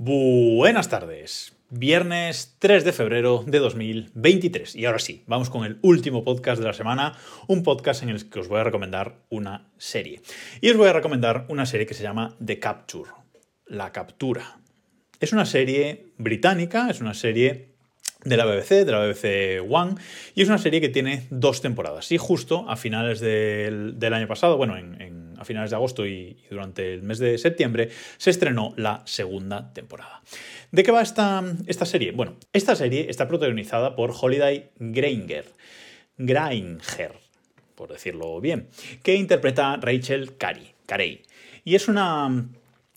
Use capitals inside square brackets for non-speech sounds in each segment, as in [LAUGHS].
Buenas tardes. Viernes 3 de febrero de 2023. Y ahora sí, vamos con el último podcast de la semana, un podcast en el que os voy a recomendar una serie. Y os voy a recomendar una serie que se llama The Capture, La Captura. Es una serie británica, es una serie de la BBC, de la BBC One, y es una serie que tiene dos temporadas. Y justo a finales del, año pasado, bueno, a finales de agosto y, durante el mes de septiembre, se estrenó la segunda temporada. ¿De qué va esta, esta serie? Bueno, esta serie está protagonizada por Holiday Granger, Granger, por decirlo bien, que interpreta Rachel Carey. Carey. Y es una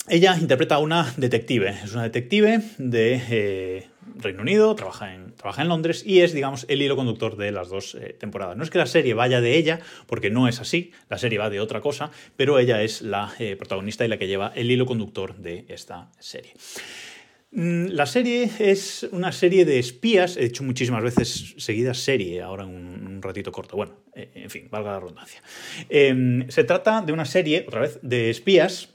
ella interpreta a una detective. Es una detective de eh, Reino Unido, trabaja en, trabaja en Londres y es, digamos, el hilo conductor de las dos eh, temporadas. No es que la serie vaya de ella, porque no es así, la serie va de otra cosa, pero ella es la eh, protagonista y la que lleva el hilo conductor de esta serie. Mm, la serie es una serie de espías, he hecho muchísimas veces seguidas serie, ahora en un, ratito corto, bueno, en fin, valga la redundancia. Em, se trata de una serie, otra vez, de espías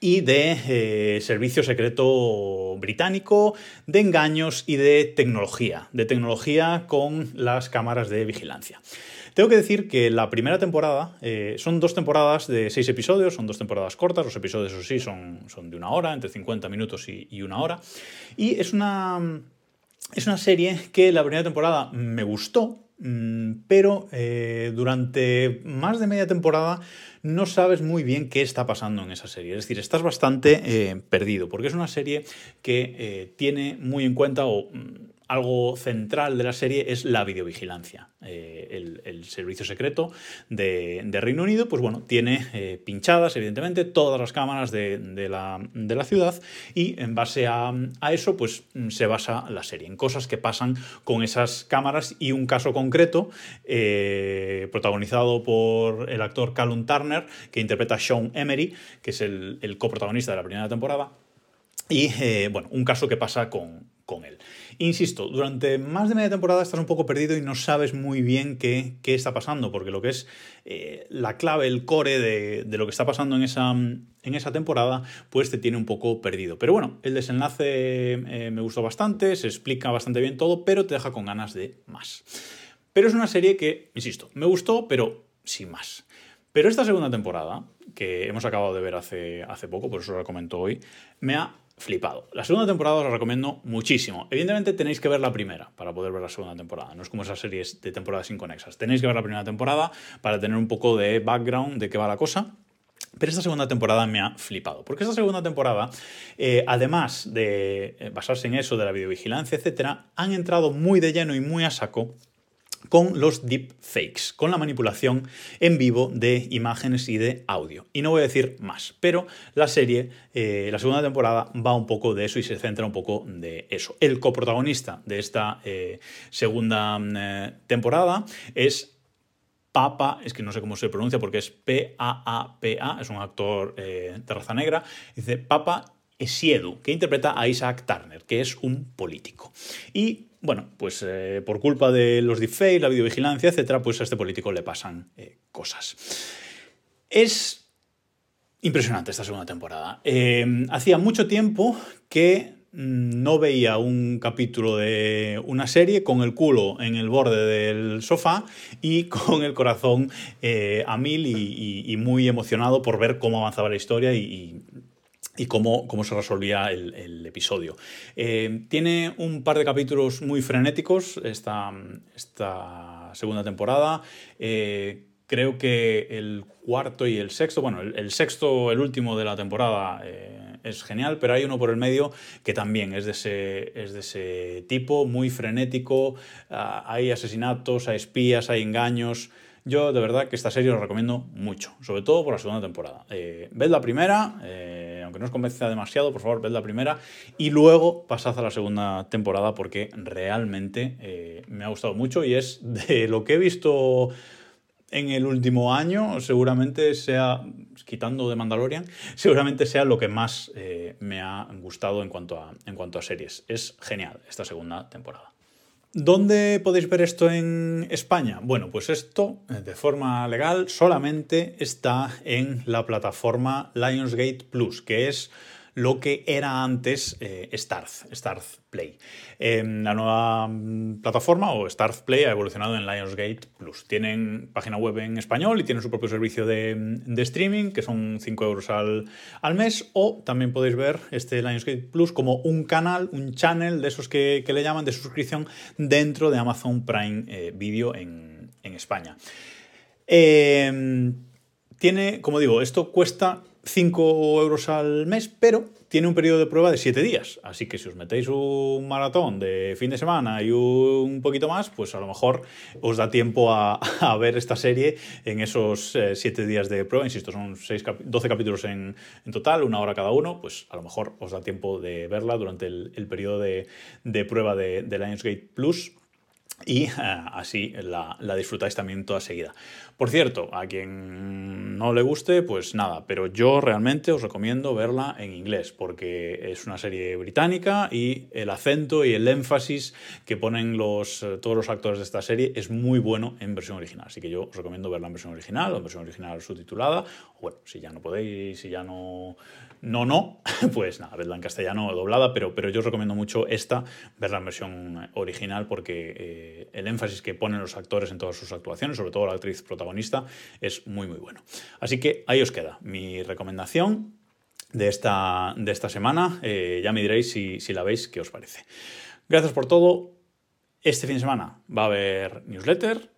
y de eh, servicio secreto británico, de engaños y de tecnología, de tecnología con las cámaras de vigilancia. Tengo que decir que la primera temporada eh, son dos temporadas de seis episodios, son dos temporadas cortas, los episodios, eso sí, son, son de una hora, entre 50 minutos y, una hora, y es una, es una serie que la primera temporada me gustó, mm, pero eh, durante más de media temporada no sabes muy bien qué está pasando en esa serie. Es decir, estás bastante eh, perdido, porque es una serie que eh, tiene muy en cuenta o mm, algo central de la serie es la videovigilancia. Eh, el, servicio secreto de, Reino Unido, pues bueno, tiene pinchadas, evidentemente, todas las cámaras de, la, ciudad y en base a, eso, pues se basa la serie, en cosas que pasan con esas cámaras y un caso concreto, protagonizado por el actor Callum Turner, que interpreta a Sean Emery, que es el, coprotagonista de la primera temporada. Y bueno, un caso que pasa con, con él. Insisto, durante más de media temporada estás un poco perdido y no sabes muy bien qué, está pasando, porque lo que es eh, la clave, el core de, lo que está pasando en esa, en esa, temporada, pues te tiene un poco perdido. Pero bueno, el desenlace eh, me gustó bastante, se explica bastante bien todo, pero te deja con ganas de más. Pero es una serie que, insisto, me gustó, pero sin más. Pero esta segunda temporada, que hemos acabado de ver hace, hace poco, por eso la comento hoy, me ha flipado. La segunda temporada os la recomiendo muchísimo. Evidentemente tenéis que ver la primera para poder ver la segunda temporada. No es como esas series de temporadas inconexas. Tenéis que ver la primera temporada para tener un poco de background de qué va la cosa. Pero esta segunda temporada me ha flipado, porque esta segunda temporada, eh, además de eh, basarse en eso, de la videovigilancia, etc., han entrado muy de lleno y muy a saco con los deepfakes, con la manipulación en vivo de imágenes y de audio. Y no voy a decir más, pero la serie, eh, la segunda temporada, va un poco de eso y se centra un poco de eso. El coprotagonista de esta eh, segunda mm, eh, temporada es Papa, es que no sé cómo se pronuncia porque es P-A-A-P-A, es un actor de raza negra, dice Papa Esiedu, que interpreta a Isaac Turner, que es un político. Y bueno, pues eh, por culpa de los deepfakes, la videovigilancia, etcétera, pues a este político le pasan eh, cosas. Es impresionante esta segunda temporada. Eh, hacía mucho tiempo que mm, no veía un capítulo de una serie con el culo en el borde del sofá y [LAUGHS] con el corazón a mil y, muy emocionado por ver cómo avanzaba la historia y y cómo, cómo, se resolvía el, episodio. Eh, tiene un par de capítulos muy frenéticos esta, esta segunda temporada. Eh, creo que el cuarto y el sexto, bueno, el, sexto, el último de la temporada eh, es genial, pero hay uno por el medio que también es de ese, es de ese tipo, muy frenético. Ah, hay asesinatos, hay espías, hay engaños. Yo de verdad que esta serie os recomiendo mucho, sobre todo por la segunda temporada. Ved la primera, aunque no os convenzca demasiado, por favor, ved la primera y luego pasad a la segunda temporada porque realmente eh, me ha gustado mucho y es de lo que he visto en el último año, seguramente sea, quitando de Mandalorian, seguramente sea lo que más me ha gustado en cuanto, a, en cuanto a series. Es genial esta segunda temporada. ¿Dónde podéis ver esto en España? Bueno, pues esto eh, de forma legal solamente está en la plataforma Lionsgate Plus, que es lo que era antes eh, Starz, Starz Play. Em, la nueva mm, plataforma o Starz Play ha evolucionado en Lionsgate Plus. Tienen página web en español y tienen su propio servicio de, streaming, que son 5 euros al, mes, o también podéis ver este Lionsgate Plus como un canal, un channel de esos que, le llaman de suscripción dentro de Amazon Prime eh, Video en, en España. Eh, tiene, como digo, esto cuesta 5 euros al mes, pero tiene un periodo de prueba de 7 días. Así que si os metéis un maratón de fin de semana y un poquito más, pues a lo mejor os da tiempo a, [LAUGHS] ver esta serie en esos 7 eh, días de prueba. Insisto, son 6 12 capítulos en, total, una hora cada uno. Pues a lo mejor os da tiempo de verla durante el, periodo de, prueba de Lionsgate Plus y eh, así la, disfrutáis también toda seguida. Por cierto, a quien no le guste, pues nada, pero yo realmente os recomiendo verla en inglés porque es una serie británica y el acento y el énfasis que ponen los, eh, todos los actores de esta serie es muy bueno en versión original. Así que yo os recomiendo verla en versión original o en versión original subtitulada. Bueno, si ya no podéis, si ya no, no, no, [LAUGHS] pues nada, verla en castellano doblada, pero, pero yo os recomiendo mucho esta, verla en versión original porque... Eh, el énfasis que ponen los actores en todas sus actuaciones, sobre todo la actriz protagonista, es muy muy bueno. Así que ahí os queda mi recomendación de esta, de esta semana. Eh, ya me diréis si, si la veis, qué os parece. Gracias por todo. Este fin de semana va a haber newsletter,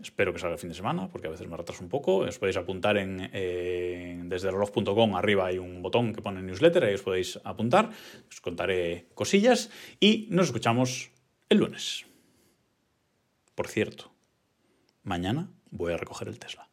Espero que salga el fin de semana, porque a veces me retraso un poco. Os podéis apuntar en, desde reloj.com, arriba hay un botón que pone newsletter, ahí os podéis apuntar. Os contaré cosillas y nos escuchamos el lunes. Por cierto, mañana voy a recoger el Tesla.